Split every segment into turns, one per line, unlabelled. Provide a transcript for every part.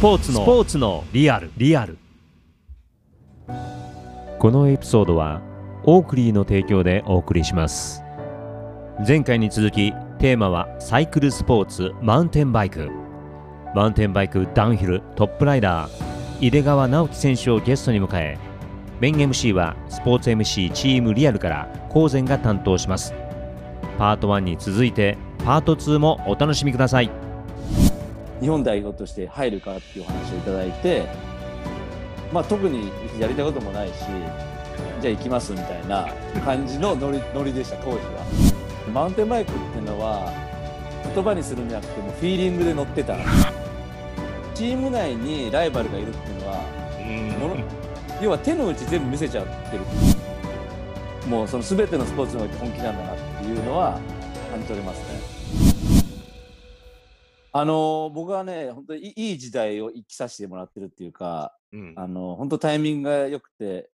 ポーツのスポーツのリアルリアル。このエピソードはオークリーの提供でお送りします。前回に続きテーマはサイクルスポーツマウンテンバイク。マウンテンバイクダウンヒルトップライダー。井出川直樹選手をゲストに迎えメイン MC はスポーツ MC チームリアルから高善が担当します。パート1に続いてパート2もお楽しみください。
日本代表として入るかっていう話をいただいて、まあ、特にやりたいこともないしじゃあ行きますみたいな感じのノリノリでした当時は。マウンテンバイクっていうのは言葉にするんじゃなくてもフィーリングで乗ってた。チーム内にライバルがいるっていうのはもの要は手の内全部見せちゃってる。もうその全てのスポーツにおいて本気なんだなっていうのは感じ取れますね。あの僕はね本当にいい時代を生きさせてもらってるっていうか、
うん。
あの本当タイミングが良くて、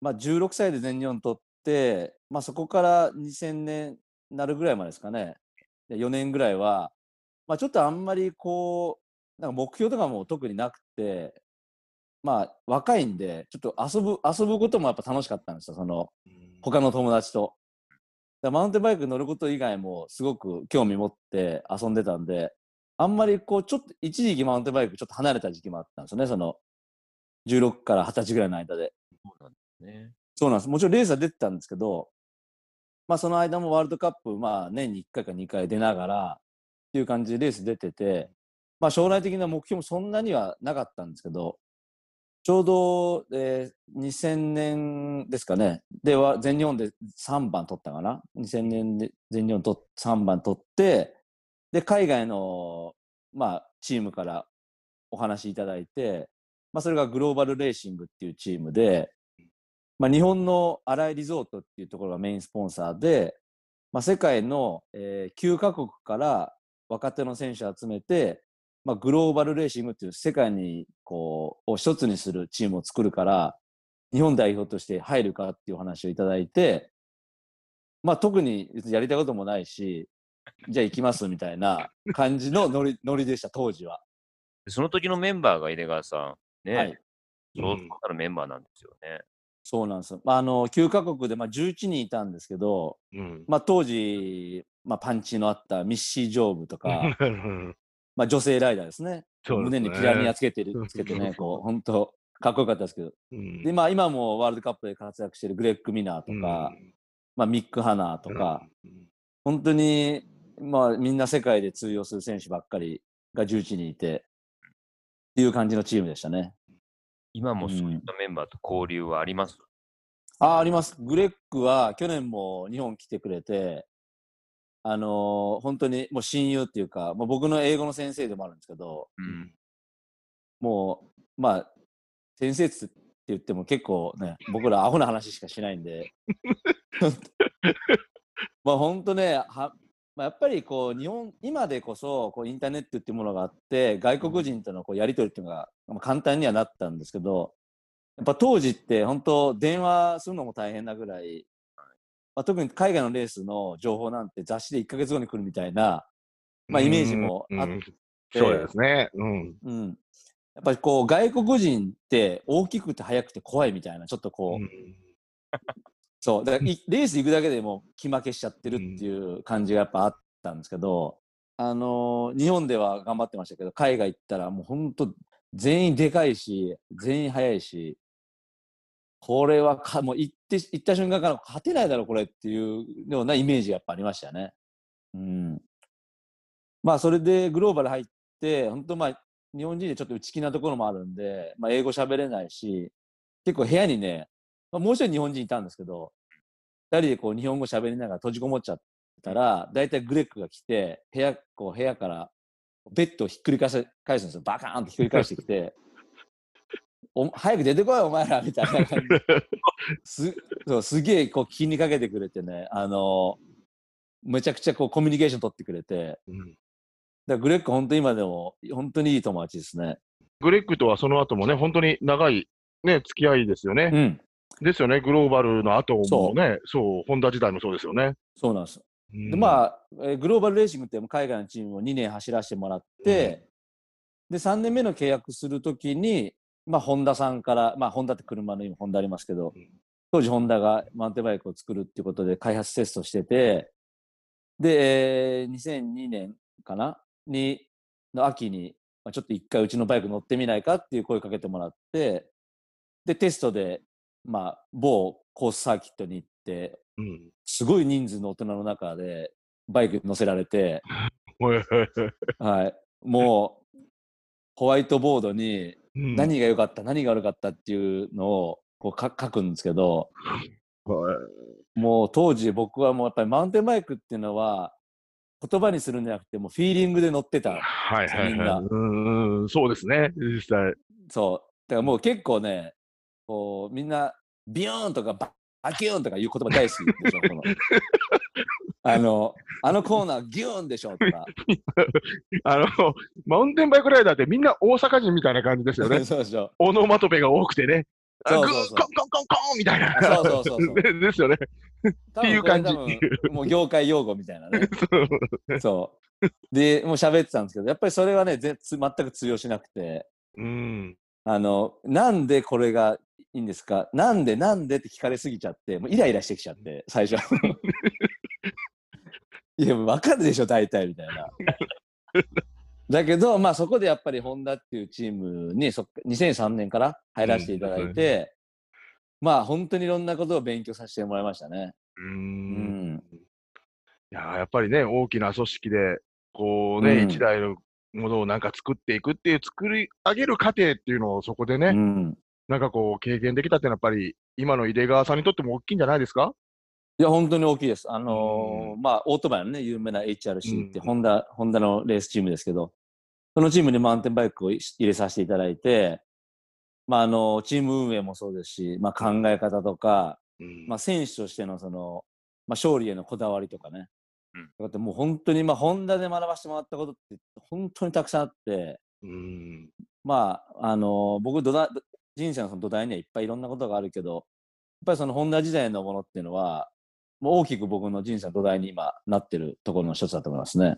まあ、16歳で全日本取って、まあ、そこから2000年なるぐらいまでですかね。で4年ぐらいは、まあ、ちょっとあんまりこうなんか目標とかも特になくてまあ若いんでちょっと遊ぶ遊ぶこともやっぱ楽しかったんですよ。その他の友達と。だマウンテンバイク乗ること以外もすごく興味持って遊んでたんであんまりこうちょっと一時期マウンテンバイクちょっと離れた時期もあったんですよねその16から20歳ぐらいの間で。
ね
そうなんです。もちろんレースは出てたんですけど、まあその間もワールドカップ、まあ年に1回か2回出ながらっていう感じでレース出てて、まあ将来的な目標もそんなにはなかったんですけど、ちょうど、えー2000年ですかね。では、全日本で3番取ったかな。2000年で全日本取っ3番取って、で、海外の、まあ、チームからお話いただいて、まあ、それがグローバルレーシングっていうチームで、まあ、日本の新井リゾートっていうところがメインスポンサーで、まあ、世界の、えー9カ国から若手の選手を集めて、まあ、グローバルレーシングっていう世界にこうを一つにするチームを作るから日本代表として入るかっていう話をいただいて、まあ、特にやりたいこともないしじゃあ行きますみたいな感じのノリノリでした当時は。
その時のメンバーが井出川さん、ね、
はい
そうなるメンバーなんですよね。
そうなんですよ。まあ、あの9カ国でまあ11人いたんですけど、
うん
まあ、当時、まあ、パンチのあったミッシー・ジョーブとか、
うん
まあ、女性ライダーですね。
すね
胸にピラニアつけてる、つけてね、こう、本当かっこよかったですけど。
うん
で、まあ、今もワールドカップで活躍しているグレッグ・ミナーとか、まあ、ミック・ハナーとか、本当に、まあ、みんな世界で通用する選手ばっかりが11人いて、っていう感じのチームでしたね。
今もそういったメンバーと交流はあります、
あ、あります。グレッグは去年も日本来てくれて、あのー本当にもう親友っていうか、もう僕の英語の先生でもあるんですけど、
うん。
もう、まあ、先生っつって言っても結構ね、僕らアホな話しかしないんで、まあ本当ね、はまあ、やっぱりこう日本、今でこそこうインターネットっていうものがあって、外国人とのこうやり取りっていうのがまあ簡単にはなったんですけど、やっぱ当時って本当電話するのも大変なぐらい、まあ、特に海外のレースの情報なんて雑誌で1ヶ月後に来るみたいな、まあ、イメージもあっ
うんそうですね。うん。
うん、やっぱりこう外国人って大きくて速くて怖いみたいなちょっとこう、そう。だから いレース行くだけでも気負けしちゃってるっていう感じがやっぱあったんですけど、あのー日本では頑張ってましたけど海外行ったらもう本当全員でかいし全員速いしこれはかもう行って行った瞬間から勝てないだろこれっていうようなイメージがやっぱありましたね。うん、まあそれでグローバル入って本当まあ日本人でちょっと内気なところもあるんで、まあ、英語喋れないし結構部屋にね、まあ、もう一人日本人いたんですけど二人でこう日本語喋りながら閉じこもっちゃったら大体グレッグが来て部屋こう部屋からベッドをひっくり返す返すんですよバカーンってひっくり返してきてお早く出てこいお前らみたいな感じ。ですそうすげえこう気にかけてくれてね。あのめちゃくちゃこうコミュニケーション取ってくれて。
うん。
だグレッグ本当今でも本当にいい友達ですね。
グレッグとはその後もね、本当に長いね、付き合いですよね。
うん、
ですよね、グローバルの後も
そう。
ね、そう、ホンダ時代もそうですよね。
そうなんです。
うん。
でまあ、えーグローバルレーシングって海外のチームを2年走らせてもらって、で、3年目の契約するときに、まあ、ホンダさんから、まあ、ホンダって車の今、ホンダありますけど、
うん。
当時ホンダがマウンテンバイクを作るっていうことで開発テストしてて、で、えー2002年かな？に、の秋に、まあ、ちょっと一回うちのバイク乗ってみないかっていう声かけてもらって、で、テストで、まあ、某コースサーキットに行って、
うん。
すごい人数の大人の中でバイクに乗せられて、はい、もうホワイトボードに
うん
何が良かった、何が悪かったっていうのをこうか書くんですけど、
はい
もう当時僕はもうやっぱりマウンテンバイクっていうのは言葉にするんじゃなくてもうフィーリングで乗ってた。
はいはいはい。うんうん、そうですね、実際。
そう。だからもう結構ね、こうみんなビヨーンとかババキューンとかいう言葉大好きでしょ。あの、あのコーナーギューンでしょとか。
あの、マウンテンバイクライダーってみんな大阪人みたいな感じですよね。
そうでしょ。
オノマトペが多くてね。あ
そうそうそう
グーコンコンコンコンみたいな。
あそうそうそうそう
で ですよね。
って
いう感じ
もう業界用語みたいなね。そう。で、もう喋ってたんですけど、やっぱりそれはね、ぜつ全く通用しなくて、
うん。
あの、なんでこれがいいんですか？なんでなんでって聞かれすぎちゃって、もうイライラしてきちゃって、最初。いや、もう分かるでしょ、大体みたいな。だけど、まあそこでやっぱりホンダっていうチームにそっか2003年から入らせていただいて、まあ本当にいろんなことを勉強させてもらいましたね。
う。
うんん。
いやーやっぱりね、大きな組織で、こうね、
うん
一台のものをなんか作っていくっていう、作り上げる過程っていうのをそこでね、
うん。
なんかこう、経験できたっていうのは、やっぱり、今の井出川さんにとっても大きいんじゃないですか？
いや、本当に大きいです。あのーまあ、オートバイのね、有名な HRC って、
うん
ホンダ、ホンダのレースチームですけど、そのチームにマウンテンバイクを入れさせていただいて、まあ、あの、チーム運営もそうですし、まあ、考え方とか、
うん
まあ、選手としてのその、まあ、勝利へのこだわりとかね。
うん
だってもう本当に、まあ、ホンダで学ばせてもらったことって、本当にたくさんあって、
うん。
まあ、あの僕土台、人生のその土台にはいっぱいいろんなことがあるけど、やっぱりそのホンダ時代のものっていうのは、もう大きく僕の人生の土台に今なってるところの一つだと思いますね。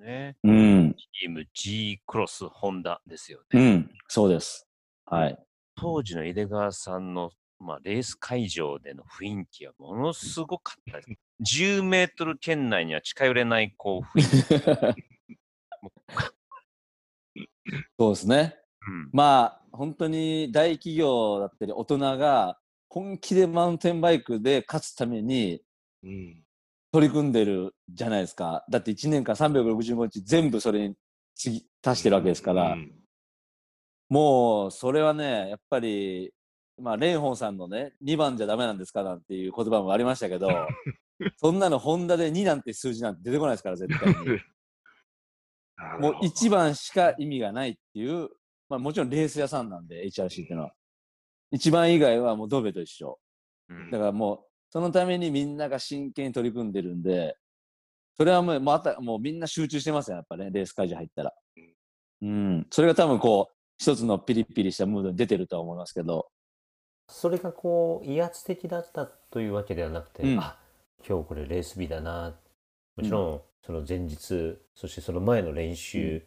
ね。
うん。
チーム G クロスホンダですよね。
うん。そうです。はい。
当時の井出川さんの、まあ、レース会場での雰囲気はものすごかったです。10メートル圏内には近寄れないこう雰囲気。
そうですね。
うん
まあ、本当に大企業だったり大人が本気でマウンテンバイクで勝つために
うん。
取り組んでるじゃないですか。だって1年間365日全部それにつぎ足してるわけですから。
うん
もう、それはね、やっぱり、まあ、蓮舫さんのね、2番じゃダメなんですかなんていう言葉もありましたけど、そんなのホンダで2なんて数字なんて出てこないですから、絶対に。もう1番しか意味がないっていう、まあもちろんレース屋さんなんで、HRC っていうのは。1番以外はもうドベと一緒。
うん。
だからもう、そのためにみんなが真剣に取り組んでるんで、それはもう、また、もうみんな集中してますよ、やっぱね、レース会場入ったら。うん。それが多分こう、一つのピリピリしたムードに出てるとは思いますけど、
それがこう威圧的だったというわけではなくて、
うん。
あ今日これレース日だな。もちろんその前日、そしてその前の練習、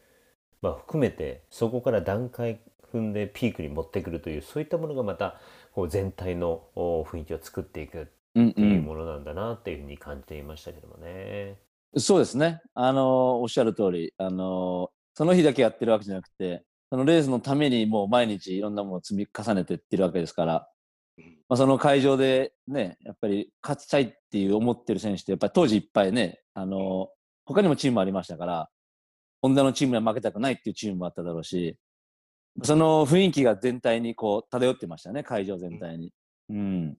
まあ、含めてそこから段階踏んでピークに持ってくるというそういったものがまたこう全体のお雰囲気を作っていくっ
うん
ていうものなんだなっていうふうに感じていましたけどもね。
そうですね。あのおっしゃる通り、あのその日だけやってるわけじゃなくて、そのレースのためにもう毎日いろんなものを積み重ねていってるわけですから、まあ、その会場でね、やっぱり勝ちたいっていう思ってる選手って、やっぱり当時いっぱいね、あの他にもチームありましたから、ホンダのチームには負けたくないっていうチームもあっただろうし、その雰囲気が全体にこう漂ってましたね、会場全体に。うん。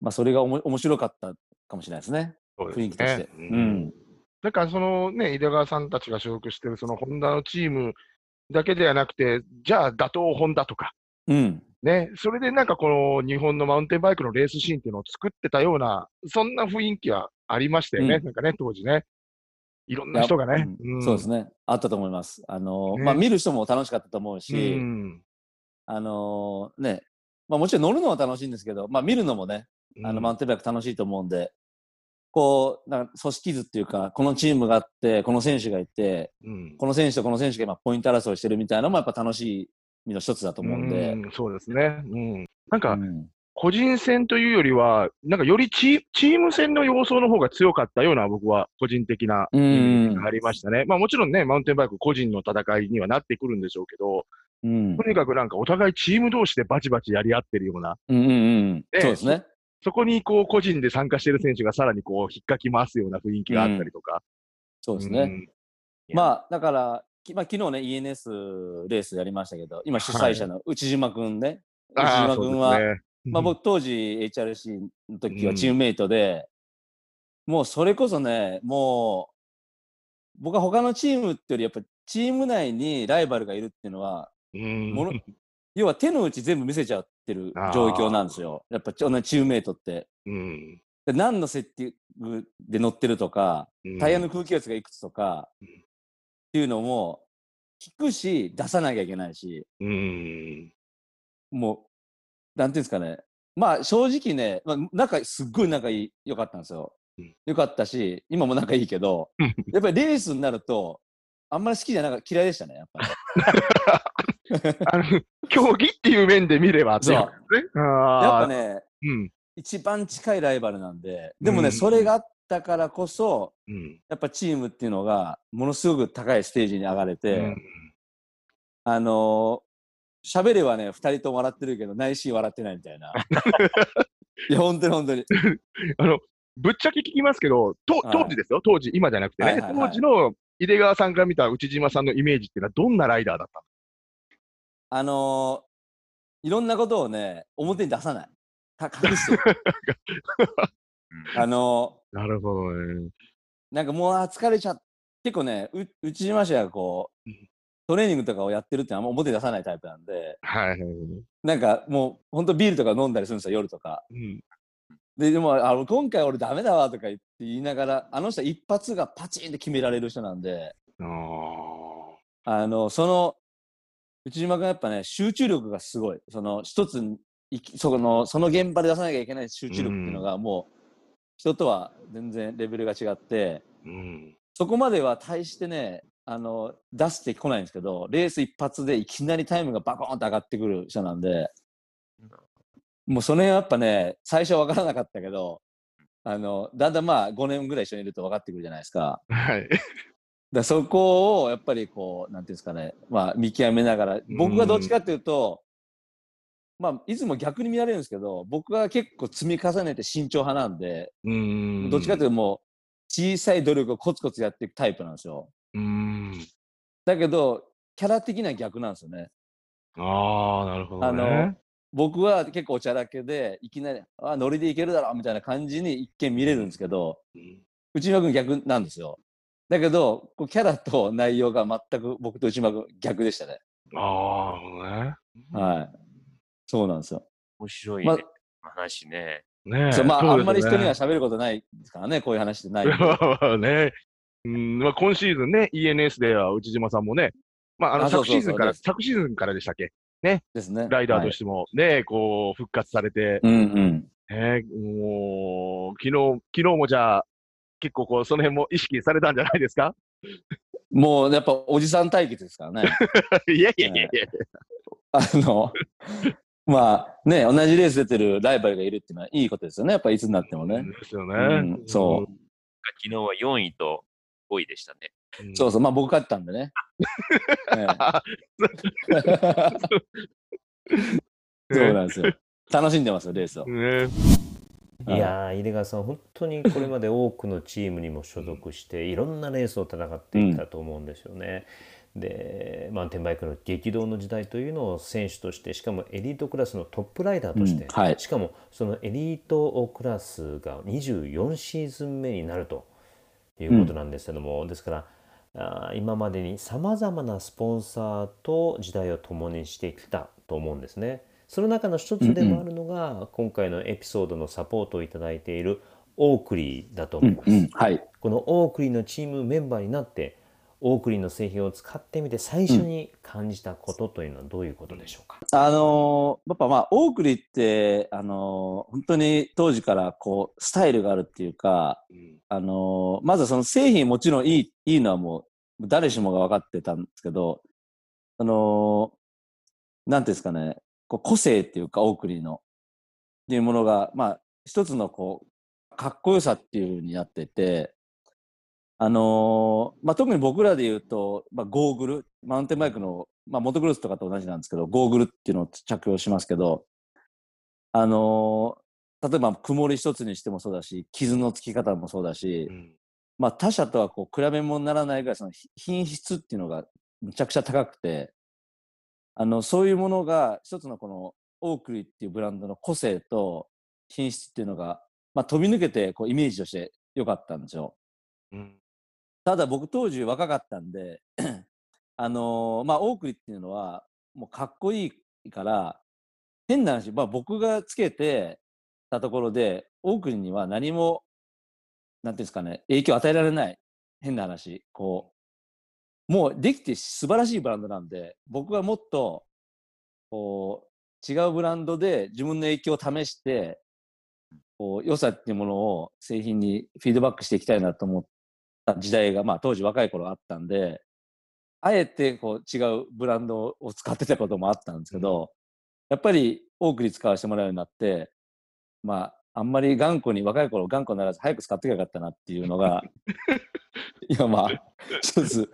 まあ、それがおも面白かったかもしれないですね、
す
雰囲気として。
ね
うん。
だからそのね、井出川さんたちが所属してるそのホンダのチームだけではなくて、じゃあ打倒ホンダとか、
うん。
ね、それでなんかこの日本のマウンテンバイクのレースシーンっていうのを作ってたような、そんな雰囲気はありましたよね、
うん
なんかね、当時ね。いろんな人がね。
うん
ん
そうですね。あったと思います。あの、
ね
まあ、見る人も楽しかったと思うし、
うん
あのね、まあ、もちろん乗るのは楽しいんですけど、まあ、見るのもね、あの、マウンテンバイク楽しいと思うんで、こう、なんか組織図っていうか、このチームがあって、この選手がいて、
うん。
この選手とこの選手が今ポイント争いしてるみたいなのもやっぱ楽しみの一つだと思うんで。
うんそうですね。うん。なんか、
うん
個人戦というよりは、なんかよりチチーム戦の要素の方が強かったような、僕は個人的なありましたね。まあもちろんね、マウンテンバイク個人の戦いにはなってくるんでしょうけど、
うん
とにかくなんかお互いチーム同士でバチバチやり合ってるような、
うんうんうん。
ええ
そうですね。
そこにこう個人で参加してる選手がさらにこう引っかき回すような雰囲気があったりとか。
そうですね。
うん
まあ、だから、きまあ、昨日ね、ENS レースやりましたけど、今主催者の内島くんね。内島くんは。まあ僕当時 HRC の時
うん
はチームメイトで、もうそれこそね、もう、僕は他のチームってより、やっぱチーム内にライバルがいるっていうのは、
うん
もの 要は手の内全部見せちゃってる状況なんですよ。やっぱ同じチームメイトって。
うん。
で何のセッティングで乗ってるとか、
うん
タイヤの空気圧がいくつとか、
うん。
っていうのも聞くし、出さなきゃいけないし、
うん。
もう、なんていうんですかね。まあ正直ね、まあ、仲、すっごい仲いい、良かったんですよ
うん。
良かったし、今も仲いいけど、やっぱりレースになると、あんまり好きじゃなかった、嫌いでしたね、やっぱり。
あの競技っていう面で見ればっていうね。
やっぱね、
うん。
一番近いライバルなんで、でもね、
うん
それがあったからこそ、
うん。
やっぱチームっていうのが、ものすごく高いステージに上がれて、
うん
あのー、喋れはね、二人とも笑ってるけど、内心笑ってないみたいな。いや、本当に本当に。
あの、ぶっちゃけ聞きますけど、当時ですよ、当時、今じゃなくてね、
はいはいはい
当時の井出川さんから見た内島さんのイメージっていうのはどんなライダーだった
あのー、いろんなことをね、表に出さない。か隠してる。あの
のなるほどね。
ー、なんかもう疲れちゃっ結構ね、う内島氏はこう
うん、
トレーニングとかをやってるってあんま表に出さないタイプなんで、
はいはいはい。
なんかもう本当ビールとか飲んだりするんですよ、夜とか。
うん
で、でも、あの今回俺ダメだわとか言って言いながら、あの人は一発がパチンって決められる人なんで、
あ
あの、その、内島君やっぱね、集中力がすごい。その、一つにいき、その、その現場で出さなきゃいけない集中力っていうのが、もう、人とは全然レベルが違って、
ーうん。
そこまでは大してね、あの、出してこないんですけど、レース一発でいきなりタイムがバコーンと上がってくる人なんで、もうその辺はやっぱね、最初は分からなかったけど、あの、だんだんまあ5年ぐらい一緒にいると分かってくるじゃないですか。
はい。
だそこをやっぱりこう、なんていうんですかね、まあ見極めながら、僕がどっちかっていうと、まあいつも逆に見られるんですけど、僕は結構積み重ねて慎重派なんで、
うん。
どっちかというともう小さい努力をコツコツやっていくタイプなんですよ。
うん。
だけど、キャラ的には逆なんですよね。
ああ、なるほど
あの
ね。
僕は結構おちゃらけで、いきなり、あ、ノリでいけるだろみたいな感じに一見見れるんですけど、
うん
内島君逆なんですよ。だけど、こうキャラと内容が全く僕と内島君逆でしたね。
ああ、なる
はい。そうなんですよ。
面白い、
ま
ね話ね。
ね。ねえ
そうまあ、あんまり人には喋ることないですからね、こういう話ってない
ね。ねうんまあ、今シーズンね、ENS では内島さんもね、まあ、あの昨シーズンから、昨シーズンからでしたっけ？
ですね。
ライダーと
はい
してもね、こう、復活されて、
うんうん。
ね、もう、昨日、昨日もじゃあ、結構こう、その辺も意識されたんじゃないですか？
もうやっぱおじさん対決ですからね。
いやいやいやいや。
あの、まあね、同じレース出てるライバルがいるっていうのはいいことですよね。やっぱいつになってもね。
ですよね。
うんそう
昨日は4位と5位でしたね。
うん。
そうそう、まあ僕勝ったんでね。ええ そうなんですよ。楽しんでますよ、レースを。い
いやー、井出川さん、本当にこれまで多くのチームにも所属して、いろんなレースを戦ってきたと思うんですよね。で、マウンテンバイクの激動の時代というのを選手として、しかもエリートクラスのトップライダーとして、
うんはい
しかもそのエリートクラスが24シーズン目になるということなんですけども、ですから、あー今までにさまざまなスポンサーと時代を共にしてきたと思うんですね。その中の一つでもあるのが、今回のエピソードのサポートをいただいているオークリーだと思います。
うんうん、はい。
このオークリーのチームメンバーになってオークリーの製品を使ってみて最初に感じたことというのはどういうことでしょうか、
あのやっぱまあオークリーって、あの本当に当時からこうスタイルがあるっていうか、
うん
あのまずその製品もちろんいいいいのはもう誰しもが分かってたんですけど、あのーなんていうんですかね、こう個性っていうかオークリーのっていうものが、まあ一つのこうかっこよさっていうふうになってて、あのーまあ、特に僕らで言うと、まあ、ゴーグル、マウンテンバイクの、まあ、モトクロスとかと同じなんですけど、ゴーグルっていうのを着用しますけど、あのー例えば曇り一つにしてもそうだし、傷のつき方もそうだし、
うん
まあ、他社とはこう比べ物にならないぐらいそのひ品質っていうのがむちゃくちゃ高くて、あの、そういうものが一つのこのオークリーっていうブランドの個性と品質っていうのが、まあ、飛び抜けてこうイメージとして良かったんですよ。
うん
ただ僕当時若かったんで、あのーまあ、オークリっていうのはもうかっこいいから、変な話、まあ、僕がつけてたところで、オークリには何も、なんていうんですかね、影響与えられない。変な話。こう、もうできて素晴らしいブランドなんで、僕はもっと、こう、違うブランドで自分の影響を試して、こう、良さっていうものを製品にフィードバックしていきたいなと思った時代が、まあ当時若い頃あったんで、あえてこう違うブランドを使ってたこともあったんですけど、やっぱり多くに使わせてもらうようになって、まあ、あんまり頑固に、若い頃頑固にならず早く使ってきゃよかったなっていうのが、今まあ、一つ、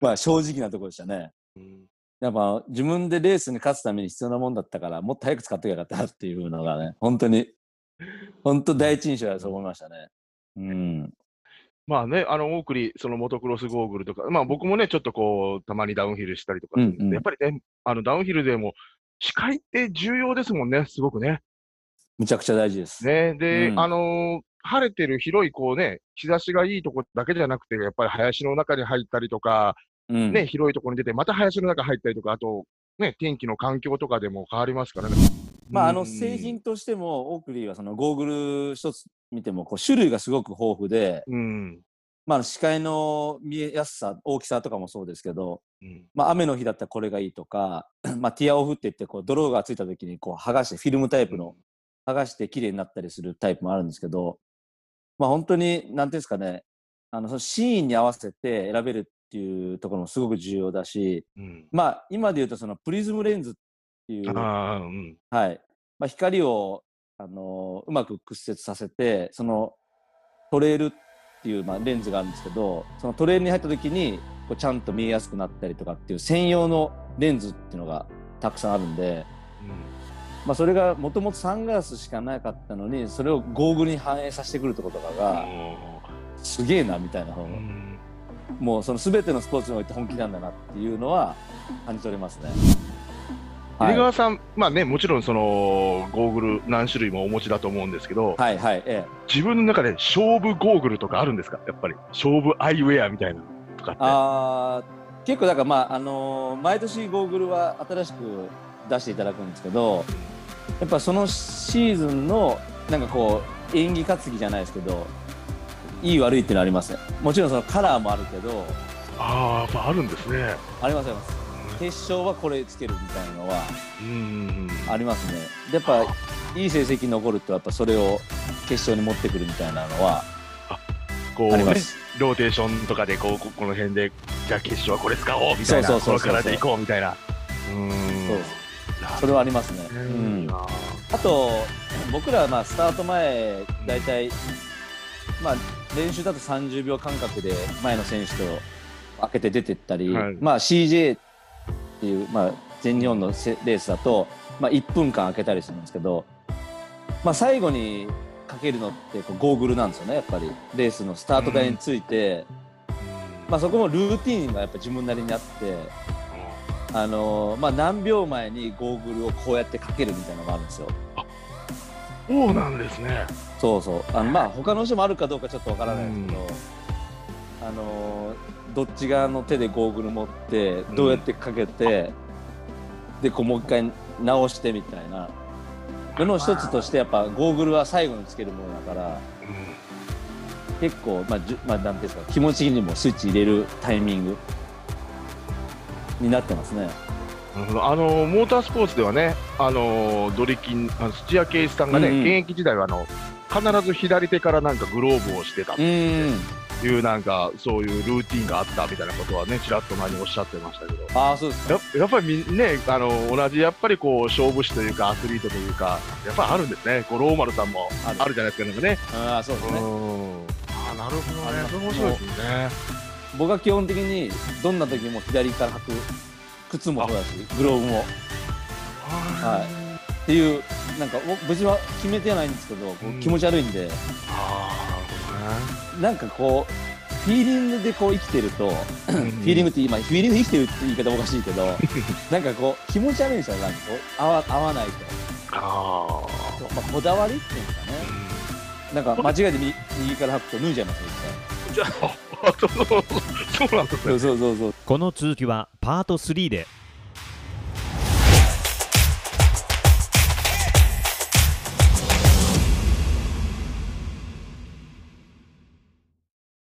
まあ正直なところでしたね。
うん
やっぱ自分でレースに勝つために必要なもんだったから、もっと早く使ってきゃよかったなっていうのがね、本当に、本当第一印象だと思いましたね。うん。
まあね、あの、オークリー、そのモトクロスゴーグルとか、まあ僕もね、ちょっとこう、たまにダウンヒルしたりとか
うんうん
やっぱりね、あの、ダウンヒルでも、視界って重要ですもんね、すごくね。
むちゃくちゃ大事です。
ね、で、
うん
あのー晴れてる広い、こうね、日差しがいいとこだけじゃなくて、やっぱり林の中に入ったりとか、
うん。
ね、広いところに出て、また林の中入ったりとか、あと、ね、天気の環境とかでも変わりますからね。
まあ、あの、
うん
製品としても、オークリーはそのゴーグル一つ見ても、こう、種類がすごく豊富で、
うん。
まあ、視界の見えやすさ、大きさとかもそうですけど、
うん。
まあ、雨の日だったらこれがいいとか、まあ、ティアオフって言って、こう、泥がついた時に、こう、剥がして、フィルムタイプの、剥がして綺麗になったりするタイプもあるんですけど、まあ、本当に、なんていうんですかね、あの、そのシーンに合わせて選べるっていうところもすごく重要だし、
うん。
まあ、今で言うと、そのプリズムレンズっていう、
ああ、うん。
はい。まあ、光を、あのうまく屈折させて、そのトレールっていう、まあ、レンズがあるんですけど、そのトレールに入った時に、こうちゃんと見えやすくなったりとかっていう専用のレンズっていうのがたくさんあるんで、まあ、それがもともとサングラスしかなかったのに、それをゴーグルに反映させてくるとことか
うん
が、すげえなみたいな、
うん
もうその全てのスポーツにおいて本気なんだなっていうのは感じ取れますね。
入川さん、まあね、もちろんそのゴーグル何種類もお持ちだと思うんですけど、
はいはい、ええ。
自分の中で勝負ゴーグルとかあるんですか？やっぱり。勝負アイウェアみたいなのとかって。
あー結構だからまああのー毎年ゴーグルは新しく出していただくんですけどやっぱそのシーズンのなんかこう演技担ぎじゃないですけどいい悪いっていうのはありますねもちろんそのカラーもあるけど
ああ、やっぱあるんですね。
ありますあります決勝はこれつけるみたいなのは。ありますねでやっぱいい成績残るとやっぱそれを決勝に持ってくるみたいなのは
こうね、
あります
ローテーションとかでこうここの辺で、じゃあ決勝はこれ使おうみたいな、
そうそうそうそう
このカラーでいこうみたいな。うーん。
そうそれはありますね、
う
うん
ん。
あと、僕らはまあスタート前、大体、まあ、練習だと30秒間隔で前の選手と開けて出てったり、
はい
まあ、CJ っていう、まあ、全日本のせレースだと、まあ、1分間開けたりするんですけど、まあ、最後にかけるのってこうゴーグルなんですよね、やっぱり。レースのスタート台について、まあ、そこもルーティーンがやっぱ自分なりにあって、あのーまあ、何秒前にゴーグルをこうやってかけるみたいなのがあるんですよ。
そうなんですね。
そうそう。あのまあ他の人もあるかどうかちょっとわからないですけど、あのーどっち側の手でゴーグル持って
ん
どうやってかけて、でこうもう一回直してみたいな。のの一つとしてやっぱゴーグルは最後につけるものだから、結構、まあ、じゅまあ、なんていうんですか、気持ち的にもスイッチ入れるタイミングになってますね。
なるほどあのモータースポーツではね、あのドリキン、あの土屋圭一さんがね、
うんうん
現役時代はあの必ず左手からなんかグローブをしてたと
うん。
いう、なんかそういうルーティンがあったみたいなことはね、ちらっと前におっしゃってましたけど。
ああ、そうですか。
ややっぱりみんね、あの同じやっぱりこう勝負師というか、アスリートというか、やっぱりあるんですね、こうローマルさんも
ある。
じゃないですか、なんかね。
ああ、そうですね。
うん。あなるほどね、それ面白いですね。
僕は基本的にどんな時も左から履く靴もそうだしグローブも。はい。っていうなんかお別には決めてはないんですけど、気持ち悪いんで。
ああ、
なんかこうフィーリングでこう生きてると、
なるほどね。
フィーリングって今フィーリングで生きてるって言い方おかしいけど なんかこう気持ち悪いんですよなんかこう合わ合わないと、
あ
まあ、こだわりっていうんですかね
あ。
なんか間違えて右右から履くと脱いじゃいますよ
じゃあ、そうそうなんですね。
そうそうそう
この続きはパート3で